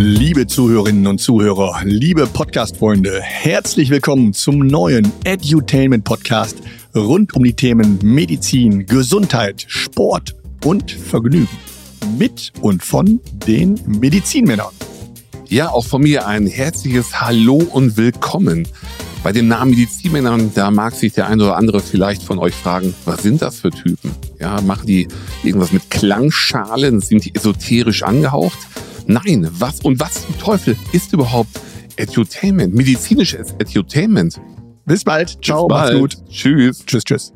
Liebe Zuhörerinnen und Zuhörer, liebe Podcast-Freunde, herzlich willkommen zum neuen Edutainment Podcast rund um die Themen Medizin, Gesundheit, Sport und Vergnügen. Mit und von den Medizinmännern. Ja, auch von mir ein herzliches Hallo und Willkommen. Bei dem Namen Medizinmännern, da mag sich der eine oder andere vielleicht von euch fragen, was sind das für Typen? Ja, machen die irgendwas mit Klangschalen? Sind die esoterisch angehaucht? Nein, was und was zum Teufel ist überhaupt Edutainment, medizinisches Edutainment? Bis bald. Ciao, Bis bald. macht's gut. Tschüss. Tschüss, tschüss.